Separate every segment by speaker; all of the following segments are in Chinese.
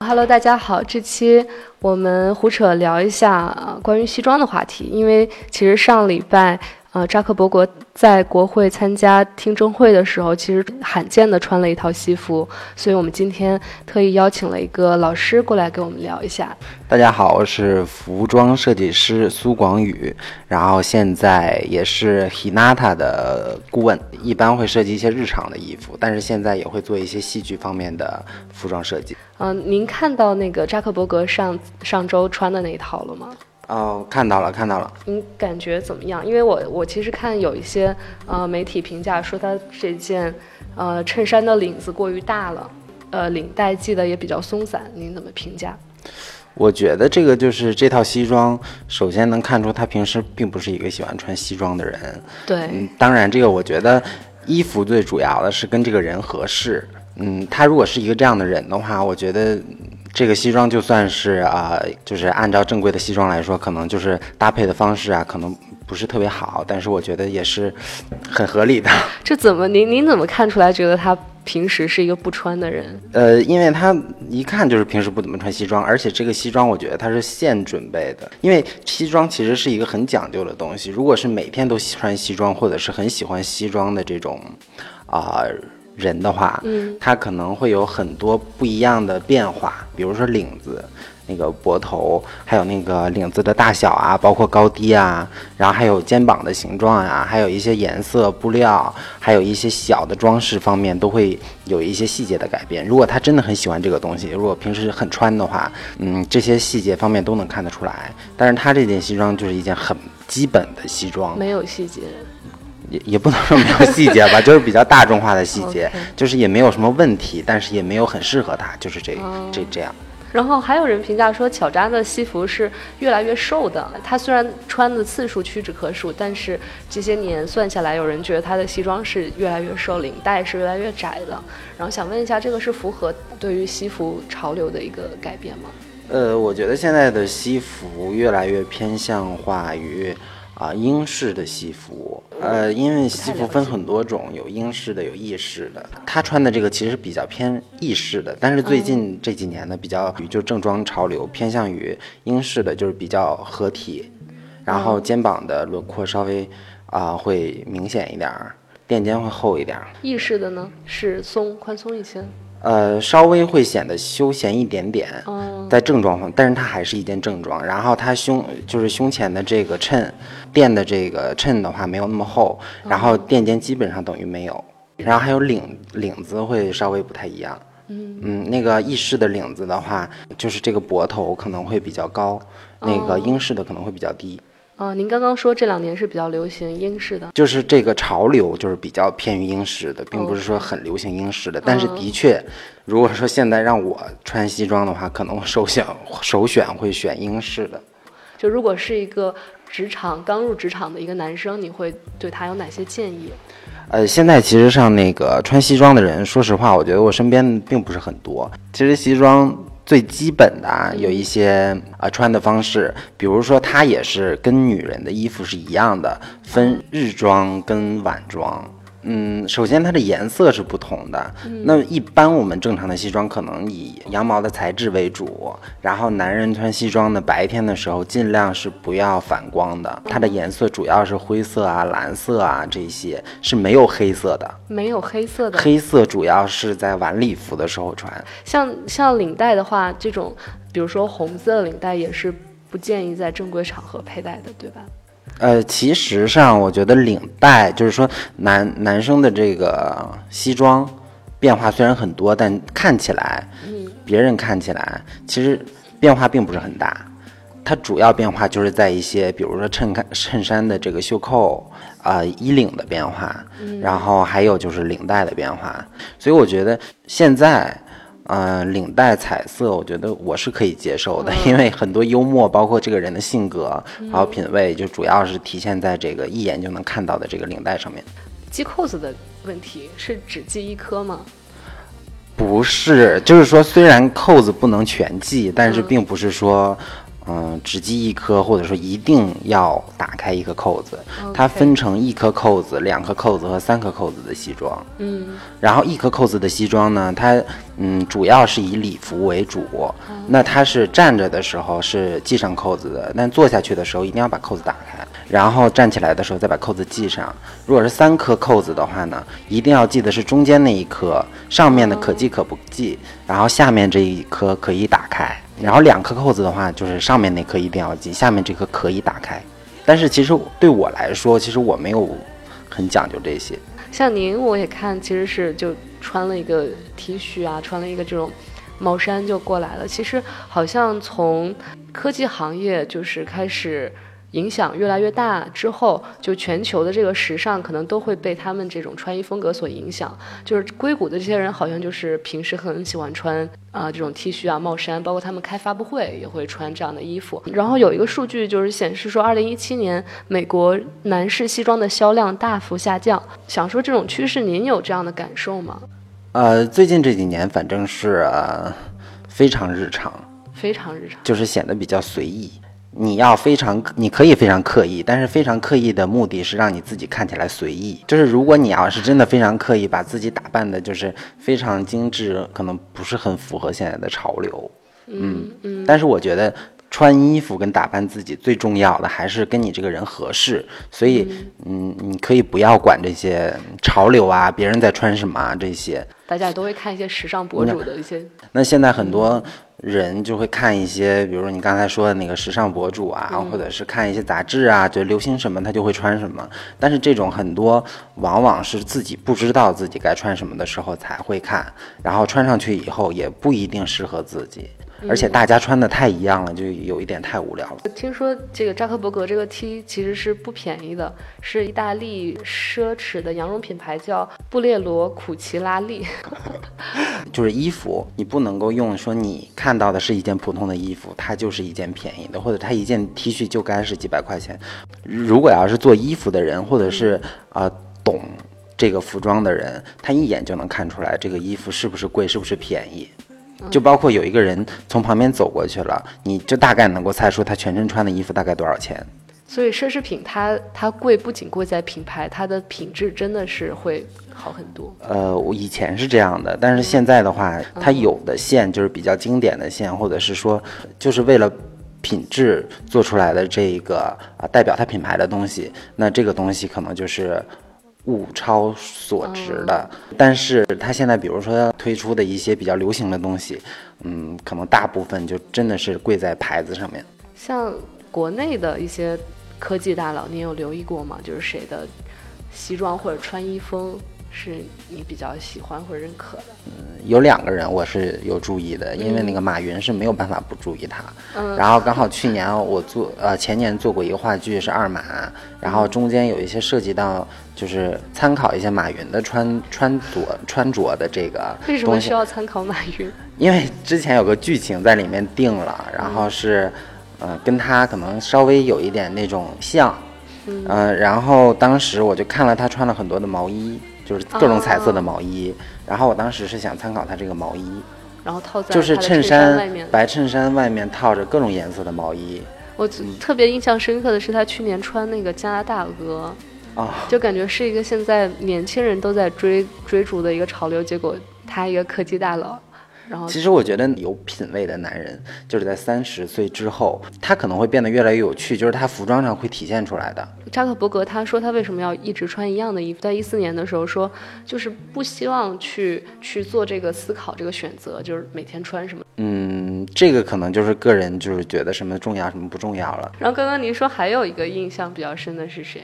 Speaker 1: Hello，大家好，这期我们胡扯聊一下关于西装的话题，因为其实上礼拜。呃，扎克伯格在国会参加听证会的时候，其实罕见的穿了一套西服，所以我们今天特意邀请了一个老师过来跟我们聊一下。
Speaker 2: 大家好，我是服装设计师苏广宇，然后现在也是 Hinata 的顾问，一般会设计一些日常的衣服，但是现在也会做一些戏剧方面的服装设计。
Speaker 1: 嗯，您看到那个扎克伯格上上周穿的那一套了吗？
Speaker 2: 哦，看到了，看到了。
Speaker 1: 你感觉怎么样？因为我我其实看有一些呃媒体评价说他这件呃衬衫的领子过于大了，呃领带系的也比较松散，您怎么评价？
Speaker 2: 我觉得这个就是这套西装，首先能看出他平时并不是一个喜欢穿西装的人。
Speaker 1: 对，
Speaker 2: 嗯，当然这个我觉得衣服最主要的是跟这个人合适。嗯，他如果是一个这样的人的话，我觉得。这个西装就算是啊，就是按照正规的西装来说，可能就是搭配的方式啊，可能不是特别好，但是我觉得也是很合理的。
Speaker 1: 这怎么您您怎么看出来觉得他平时是一个不穿的人？
Speaker 2: 呃，因为他一看就是平时不怎么穿西装，而且这个西装我觉得他是现准备的，因为西装其实是一个很讲究的东西。如果是每天都穿西装，或者是很喜欢西装的这种啊。人的话，
Speaker 1: 嗯，
Speaker 2: 他可能会有很多不一样的变化，比如说领子、那个脖头，还有那个领子的大小啊，包括高低啊，然后还有肩膀的形状啊，还有一些颜色、布料，还有一些小的装饰方面都会有一些细节的改变。如果他真的很喜欢这个东西，如果平时很穿的话，嗯，这些细节方面都能看得出来。但是他这件西装就是一件很基本的西装，
Speaker 1: 没有细节。
Speaker 2: 也也不能说没有细节吧，就是比较大众化的细节，就是也没有什么问题，但是也没有很适合他，就是这这这样。
Speaker 1: 然后还有人评价说，巧扎的西服是越来越瘦的。他虽然穿的次数屈指可数，但是这些年算下来，有人觉得他的西装是越来越瘦，领带是越来越窄的。然后想问一下，这个是符合对于西服潮流的一个改变吗？
Speaker 2: 呃，我觉得现在的西服越来越偏向化于。啊，英式的西服，呃，因为西服分很多种，有英式的，有意式的。他穿的这个其实比较偏意式的，但是最近这几年呢，比较就正装潮流偏向于英式的，就是比较合体，然后肩膀的轮廓稍微啊会明显一点儿，垫肩会厚一点儿。
Speaker 1: 意式的呢是松宽松一些。
Speaker 2: 呃，稍微会显得休闲一点点，在正装方，但是它还是一件正装。然后它胸就是胸前的这个衬垫的这个衬的话没有那么厚，然后垫肩基本上等于没有。然后还有领领子会稍微不太一样，
Speaker 1: 嗯
Speaker 2: 嗯，那个意式的领子的话，就是这个脖头可能会比较高，那个英式的可能会比较低。
Speaker 1: 啊，您刚刚说这两年是比较流行英式的，
Speaker 2: 就是这个潮流就是比较偏于英式的，并不是说很流行英式的。但是的确，如果说现在让我穿西装的话，可能首选首选会选英式的。
Speaker 1: 就如果是一个职场刚入职场的一个男生，你会对他有哪些建议？
Speaker 2: 呃，现在其实上那个穿西装的人，说实话，我觉得我身边并不是很多。其实西装。最基本的啊，有一些啊穿的方式，比如说它也是跟女人的衣服是一样的，分日装跟晚装。嗯，首先它的颜色是不同的。那一般我们正常的西装可能以羊毛的材质为主，然后男人穿西装呢，白天的时候尽量是不要反光的。它的颜色主要是灰色啊、蓝色啊这些，是没有黑色的。
Speaker 1: 没有黑色的。
Speaker 2: 黑色主要是在晚礼服的时候穿。
Speaker 1: 像像领带的话，这种比如说红色领带也是不建议在正规场合佩戴的，对吧？
Speaker 2: 呃，其实上我觉得领带就是说男男生的这个西装变化虽然很多，但看起来，别人看起来其实变化并不是很大。它主要变化就是在一些，比如说衬衫衬衫的这个袖扣啊、衣领的变化，然后还有就是领带的变化。所以我觉得现在。嗯，领带彩色，我觉得我是可以接受的，因为很多幽默，包括这个人的性格还有品味，就主要是体现在这个一眼就能看到的这个领带上面。
Speaker 1: 系扣子的问题是只系一颗吗？
Speaker 2: 不是，就是说虽然扣子不能全系，但是并不是说，嗯，只系一颗，或者说一定要打开一颗扣子。它分成一颗扣子、两颗扣子和三颗扣子的西装。
Speaker 1: 嗯，
Speaker 2: 然后一颗扣子的西装呢，它嗯主要是以礼服为主。那它是站着的时候是系上扣子的，但坐下去的时候一定要把扣子打开，然后站起来的时候再把扣子系上。如果是三颗扣子的话呢，一定要系的是中间那一颗，上面的可系可不系，然后下面这一颗可以打开。然后两颗扣子的话，就是上面那颗一定要系，下面这颗可以打开。但是其实对我来说，其实我没有很讲究这些。
Speaker 1: 像您，我也看，其实是就穿了一个 T 恤啊，穿了一个这种毛衫就过来了。其实好像从科技行业就是开始。影响越来越大之后，就全球的这个时尚可能都会被他们这种穿衣风格所影响。就是硅谷的这些人，好像就是平时很喜欢穿啊这种 T 恤啊、帽衫，包括他们开发布会也会穿这样的衣服。然后有一个数据就是显示说，二零一七年美国男士西装的销量大幅下降。想说这种趋势，您有这样的感受吗？
Speaker 2: 呃，最近这几年反正是非常日常，
Speaker 1: 非常日常，
Speaker 2: 就是显得比较随意。你要非常，你可以非常刻意，但是非常刻意的目的是让你自己看起来随意。就是如果你要是真的非常刻意，把自己打扮的就是非常精致，可能不是很符合现在的潮流。
Speaker 1: 嗯嗯。
Speaker 2: 但是我觉得穿衣服跟打扮自己最重要的还是跟你这个人合适。所以，嗯，你可以不要管这些潮流啊，别人在穿什么啊这些。
Speaker 1: 大家都会看一些时尚博主的一些。
Speaker 2: 那现在很多。人就会看一些，比如说你刚才说的那个时尚博主啊，或者是看一些杂志啊，就流行什么他就会穿什么。但是这种很多往往是自己不知道自己该穿什么的时候才会看，然后穿上去以后也不一定适合自己。而且大家穿的太一样了，就有一点太无聊了。
Speaker 1: 听说这个扎克伯格这个 T 其实是不便宜的，是意大利奢侈的羊绒品牌叫布列罗库奇拉利。
Speaker 2: 就是衣服，你不能够用说你看到的是一件普通的衣服，它就是一件便宜的，或者它一件 T 恤就该是几百块钱。如果要是做衣服的人，或者是啊懂这个服装的人，他一眼就能看出来这个衣服是不是贵，是不是便宜。就包括有一个人从旁边走过去了，你就大概能够猜出他全身穿的衣服大概多少钱。
Speaker 1: 所以奢侈品它它贵不仅贵在品牌，它的品质真的是会好很多。
Speaker 2: 呃，我以前是这样的，但是现在的话，它有的线就是比较经典的线，或者是说就是为了品质做出来的这个啊代表它品牌的东西，那这个东西可能就是。物超所值的，但是它现在比如说推出的一些比较流行的东西，嗯，可能大部分就真的是贵在牌子上面。
Speaker 1: 像国内的一些科技大佬，你有留意过吗？就是谁的西装或者穿衣风？是你比较喜欢或者认可的？
Speaker 2: 嗯，有两个人我是有注意的，因为那个马云是没有办法不注意他。嗯，然后刚好去年我做呃前年做过一个话剧是二马，然后中间有一些涉及到就是参考一些马云的穿穿着穿着的这个。
Speaker 1: 为什么需要参考马云？
Speaker 2: 因为之前有个剧情在里面定了，然后是呃跟他可能稍微有一点那种像，嗯，然后当时我就看了他穿了很多的毛衣。就是各种彩色的毛衣，然后我当时是想参考他这个毛衣，
Speaker 1: 然后套在
Speaker 2: 就是
Speaker 1: 衬
Speaker 2: 衫白衬衫外面套着各种颜色的毛衣。
Speaker 1: 我特别印象深刻的是他去年穿那个加拿大鹅，
Speaker 2: 啊，
Speaker 1: 就感觉是一个现在年轻人都在追追逐的一个潮流，结果他一个科技大佬。然后，
Speaker 2: 其实我觉得有品位的男人，就是在三十岁之后，他可能会变得越来越有趣，就是他服装上会体现出来的。
Speaker 1: 扎克伯格他说他为什么要一直穿一样的衣服？在一四年的时候说，就是不希望去去做这个思考这个选择，就是每天穿什么。
Speaker 2: 嗯，这个可能就是个人就是觉得什么重要什么不重要了。
Speaker 1: 然后刚刚您说还有一个印象比较深的是谁？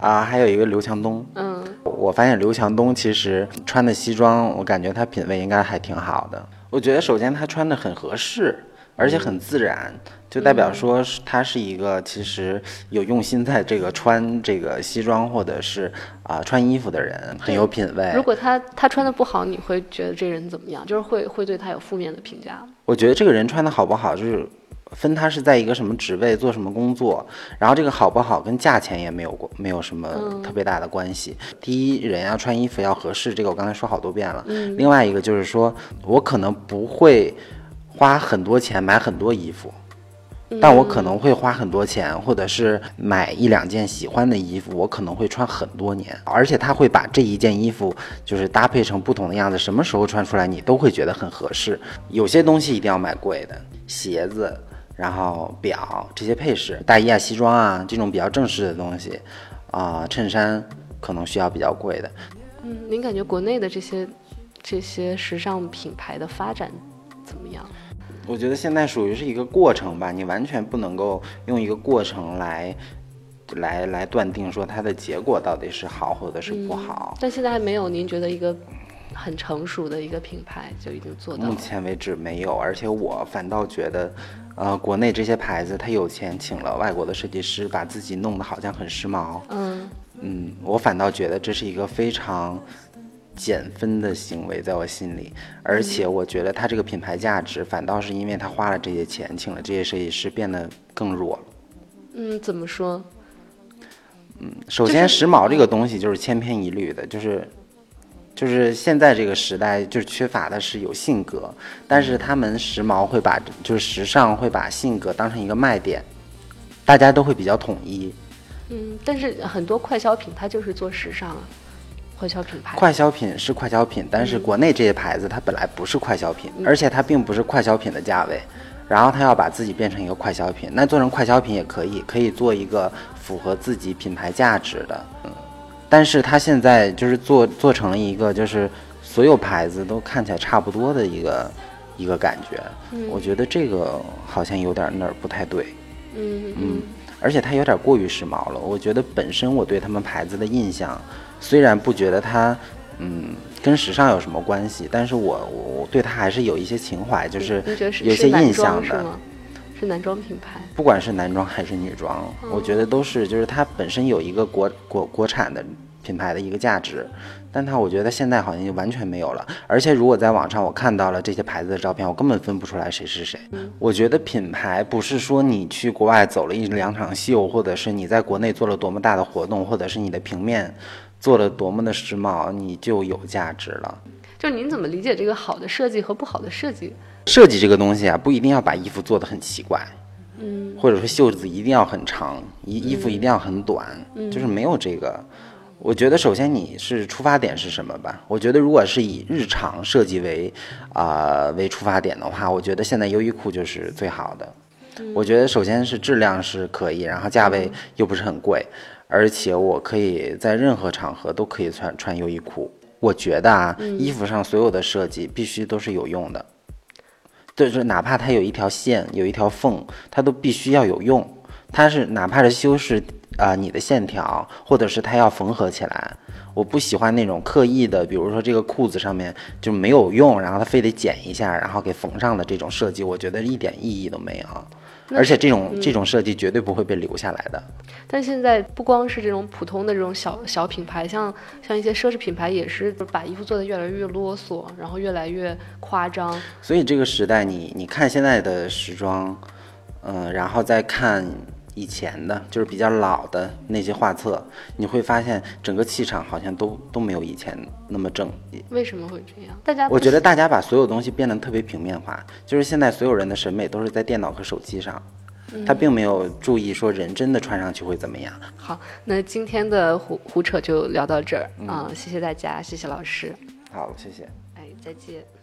Speaker 2: 啊，还有一个刘强东。
Speaker 1: 嗯，
Speaker 2: 我发现刘强东其实穿的西装，我感觉他品味应该还挺好的。我觉得首先他穿的很合适，而且很自然，就代表说是他是一个其实有用心在这个穿这个西装或者是啊穿衣服的人，很有品味。
Speaker 1: 如果他他穿的不好，你会觉得这人怎么样？就是会会对他有负面的评价。
Speaker 2: 我觉得这个人穿的好不好，就是。分他是在一个什么职位做什么工作，然后这个好不好跟价钱也没有过没有什么特别大的关系。第一，人要穿衣服要合适，这个我刚才说好多遍了。另外一个就是说，我可能不会花很多钱买很多衣服，但我可能会花很多钱，或者是买一两件喜欢的衣服，我可能会穿很多年。而且他会把这一件衣服就是搭配成不同的样子，什么时候穿出来你都会觉得很合适。有些东西一定要买贵的，鞋子，然后表这些配饰，大衣啊、西装啊这种比较正式的东西，啊，衬衫可能需要比较贵的。
Speaker 1: 嗯，您感觉国内的这些这些时尚品牌的发展怎么样？
Speaker 2: 我觉得现在属于是一个过程吧，你完全不能够用一个过程来，来来断定说它的结果到底是好或者是不好。
Speaker 1: 但现在还没有，您觉得一个很成熟的一个品牌就已经做到？
Speaker 2: 目前为止没有，而且我反倒觉得，呃，国内这些牌子他有钱请了外国的设计师，把自己弄得好像很时髦。
Speaker 1: 嗯
Speaker 2: 嗯，我反倒觉得这是一个非常。减分的行为在我心里，而且我觉得他这个品牌价值反倒是因为他花了这些钱，请了这些设计师变得更弱了。
Speaker 1: 嗯，怎么说？
Speaker 2: 嗯，首先时髦这个东西就是千篇一律的，就是就是现在这个时代就是缺乏的是有性格，但是他们时髦会把就是时尚会把性格当成一个卖点，大家都会比较统一。
Speaker 1: 嗯，但是很多快消品它就是做时尚啊。快消品牌，
Speaker 2: 快消品是快消品，但是国内这些牌子它本来不是快消品，而且它并不是快消品的价位，然后它要把自己变成一个快消品，那做成快消品也可以，可以做一个符合自己品牌价值的，嗯，但是它现在就是做做成了一个就是所有牌子都看起来差不多的一个一个感觉，我觉得这个好像有点那儿不太对，
Speaker 1: 嗯
Speaker 2: 嗯，而且它有点过于时髦了，我觉得本身我对他们牌子的印象。虽然不觉得它，嗯，跟时尚有什么关系，但是我我对它还是有一些情怀，就是有些印象的。
Speaker 1: 是男装品牌，
Speaker 2: 不管是男装还是女装，我觉得都是，就是它本身有一个国国国产的品牌的一个价值。但它我觉得现在好像就完全没有了。而且如果在网上我看到了这些牌子的照片，我根本分不出来谁是谁。我觉得品牌不是说你去国外走了一两场秀，或者是你在国内做了多么大的活动，或者是你的平面。做了多么的时髦，你就有价值了。
Speaker 1: 就您怎么理解这个好的设计和不好的设计？
Speaker 2: 设计这个东西啊，不一定要把衣服做得很奇怪，
Speaker 1: 嗯，
Speaker 2: 或者说袖子一定要很长，衣衣服一定要很短，就是没有这个。我觉得首先你是出发点是什么吧？我觉得如果是以日常设计为啊为出发点的话，我觉得现在优衣库就是最好的。我觉得首先是质量是可以，然后价位又不是很贵。而且我可以在任何场合都可以穿穿优衣库。我觉得啊，衣服上所有的设计必须都是有用的，就是哪怕它有一条线、有一条缝，它都必须要有用。它是哪怕是修饰啊你的线条，或者是它要缝合起来。我不喜欢那种刻意的，比如说这个裤子上面就没有用，然后它非得剪一下，然后给缝上的这种设计，我觉得一点意义都没有。而且这种这种设计绝对不会被留下来的。
Speaker 1: 但现在不光是这种普通的这种小小品牌，像像一些奢侈品牌也是把衣服做的越来越啰嗦，然后越来越夸张。
Speaker 2: 所以这个时代，你你看现在的时装，嗯，然后再看。以前的就是比较老的那些画册，你会发现整个气场好像都都没有以前那么正。
Speaker 1: 为什么会这样？大家
Speaker 2: 我觉得大家把所有东西变得特别平面化，就是现在所有人的审美都是在电脑和手机上，他并没有注意说人真的穿上去会怎么样。
Speaker 1: 好，那今天的胡胡扯就聊到这儿啊，谢谢大家，谢谢老师。
Speaker 2: 好，谢谢。
Speaker 1: 哎，再见。